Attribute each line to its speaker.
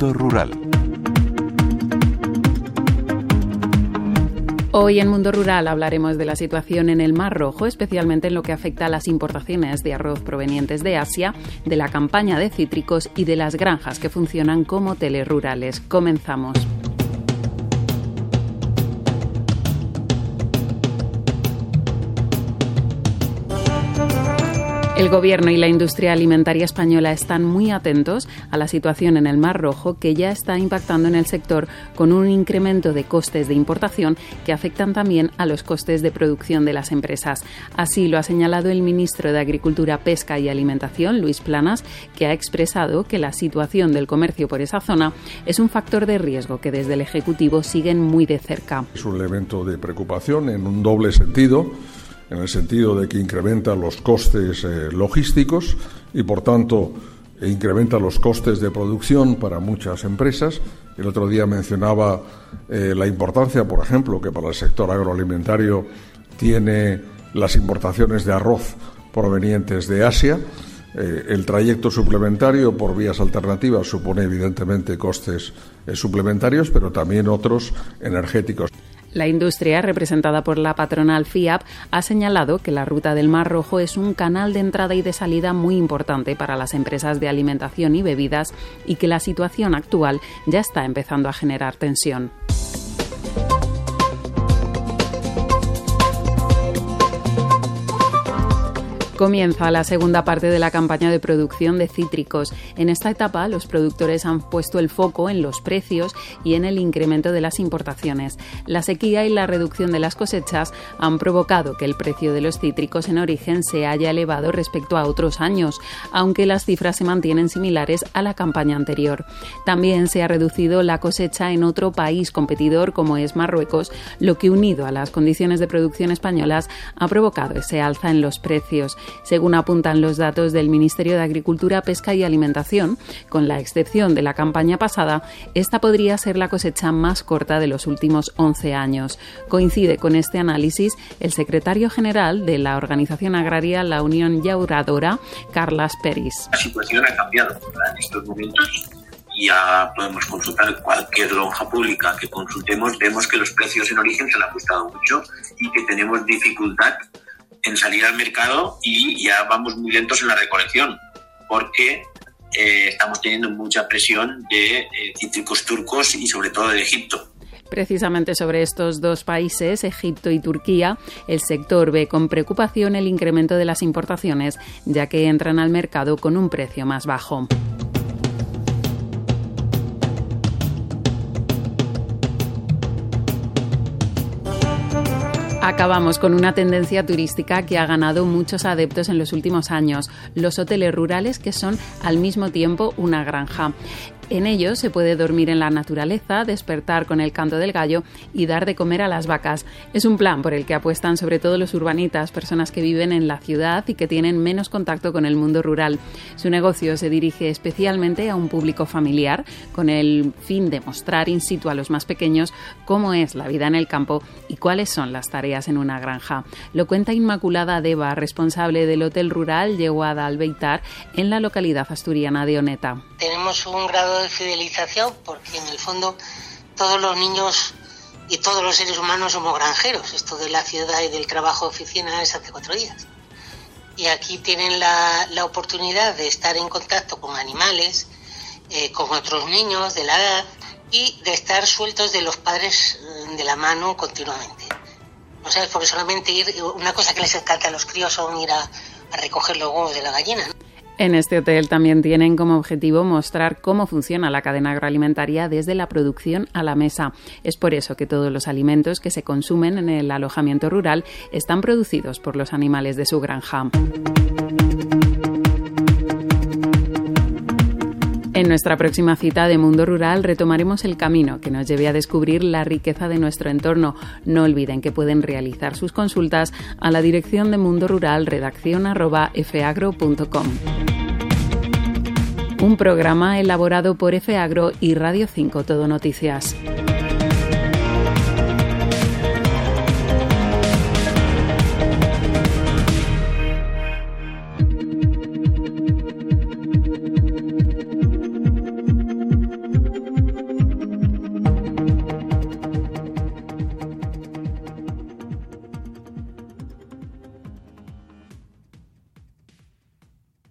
Speaker 1: Rural.
Speaker 2: Hoy en Mundo Rural hablaremos de la situación en el Mar Rojo, especialmente en lo que afecta a las importaciones de arroz provenientes de Asia, de la campaña de cítricos y de las granjas que funcionan como telerurales. Comenzamos. El Gobierno y la industria alimentaria española están muy atentos a la situación en el Mar Rojo que ya está impactando en el sector con un incremento de costes de importación que afectan también a los costes de producción de las empresas. Así lo ha señalado el ministro de Agricultura, Pesca y Alimentación, Luis Planas, que ha expresado que la situación del comercio por esa zona es un factor de riesgo que desde el Ejecutivo siguen muy de cerca.
Speaker 3: Es un elemento de preocupación en un doble sentido en el sentido de que incrementa los costes eh, logísticos y, por tanto, incrementa los costes de producción para muchas empresas. El otro día mencionaba eh, la importancia, por ejemplo, que para el sector agroalimentario tiene las importaciones de arroz provenientes de Asia. Eh, el trayecto suplementario por vías alternativas supone evidentemente costes suplementarios, pero también otros energéticos.
Speaker 2: La industria, representada por la patronal FIAP, ha señalado que la ruta del Mar Rojo es un canal de entrada y de salida muy importante para las empresas de alimentación y bebidas y que la situación actual ya está empezando a generar tensión. Comienza la segunda parte de la campaña de producción de cítricos. En esta etapa, los productores han puesto el foco en los precios y en el incremento de las importaciones. La sequía y la reducción de las cosechas han provocado que el precio de los cítricos en origen se haya elevado respecto a otros años, aunque las cifras se mantienen similares a la campaña anterior. También se ha reducido la cosecha en otro país competidor como es Marruecos, lo que unido a las condiciones de producción españolas ha provocado ese alza en los precios según apuntan los datos del Ministerio de Agricultura, Pesca y Alimentación. Con la excepción de la campaña pasada, esta podría ser la cosecha más corta de los últimos 11 años. Coincide con este análisis el secretario general de la organización agraria La Unión Yauradora, Carlas Peris.
Speaker 4: La situación ha cambiado en estos momentos ya podemos consultar cualquier lonja pública que consultemos, vemos que los precios en origen se han ajustado mucho y que tenemos dificultad en salir al mercado y ya vamos muy lentos en la recolección, porque eh, estamos teniendo mucha presión de eh, cítricos turcos y sobre todo de Egipto.
Speaker 2: Precisamente sobre estos dos países, Egipto y Turquía, el sector ve con preocupación el incremento de las importaciones, ya que entran al mercado con un precio más bajo. Acabamos con una tendencia turística que ha ganado muchos adeptos en los últimos años, los hoteles rurales que son al mismo tiempo una granja. En ellos se puede dormir en la naturaleza, despertar con el canto del gallo y dar de comer a las vacas. Es un plan por el que apuestan sobre todo los urbanitas, personas que viven en la ciudad y que tienen menos contacto con el mundo rural. Su negocio se dirige especialmente a un público familiar, con el fin de mostrar in situ a los más pequeños cómo es la vida en el campo y cuáles son las tareas en una granja. Lo cuenta Inmaculada Deva, responsable del Hotel Rural Yeguada Albeitar en la localidad asturiana de Oneta.
Speaker 5: Un grado de fidelización porque en el fondo todos los niños y todos los seres humanos somos granjeros. Esto de la ciudad y del trabajo de oficina es hace cuatro días. Y aquí tienen la, la oportunidad de estar en contacto con animales, eh, con otros niños de la edad y de estar sueltos de los padres eh, de la mano continuamente. No sabes, porque solamente ir, una cosa que les encanta a los críos son ir a, a recoger los huevos de la gallina.
Speaker 2: En este hotel también tienen como objetivo mostrar cómo funciona la cadena agroalimentaria desde la producción a la mesa. Es por eso que todos los alimentos que se consumen en el alojamiento rural están producidos por los animales de su granja. Nuestra próxima cita de Mundo Rural retomaremos el camino que nos lleve a descubrir la riqueza de nuestro entorno. No olviden que pueden realizar sus consultas a la dirección de Mundo Rural redacción fagro.com. Un programa elaborado por FAgro y Radio 5 Todo Noticias.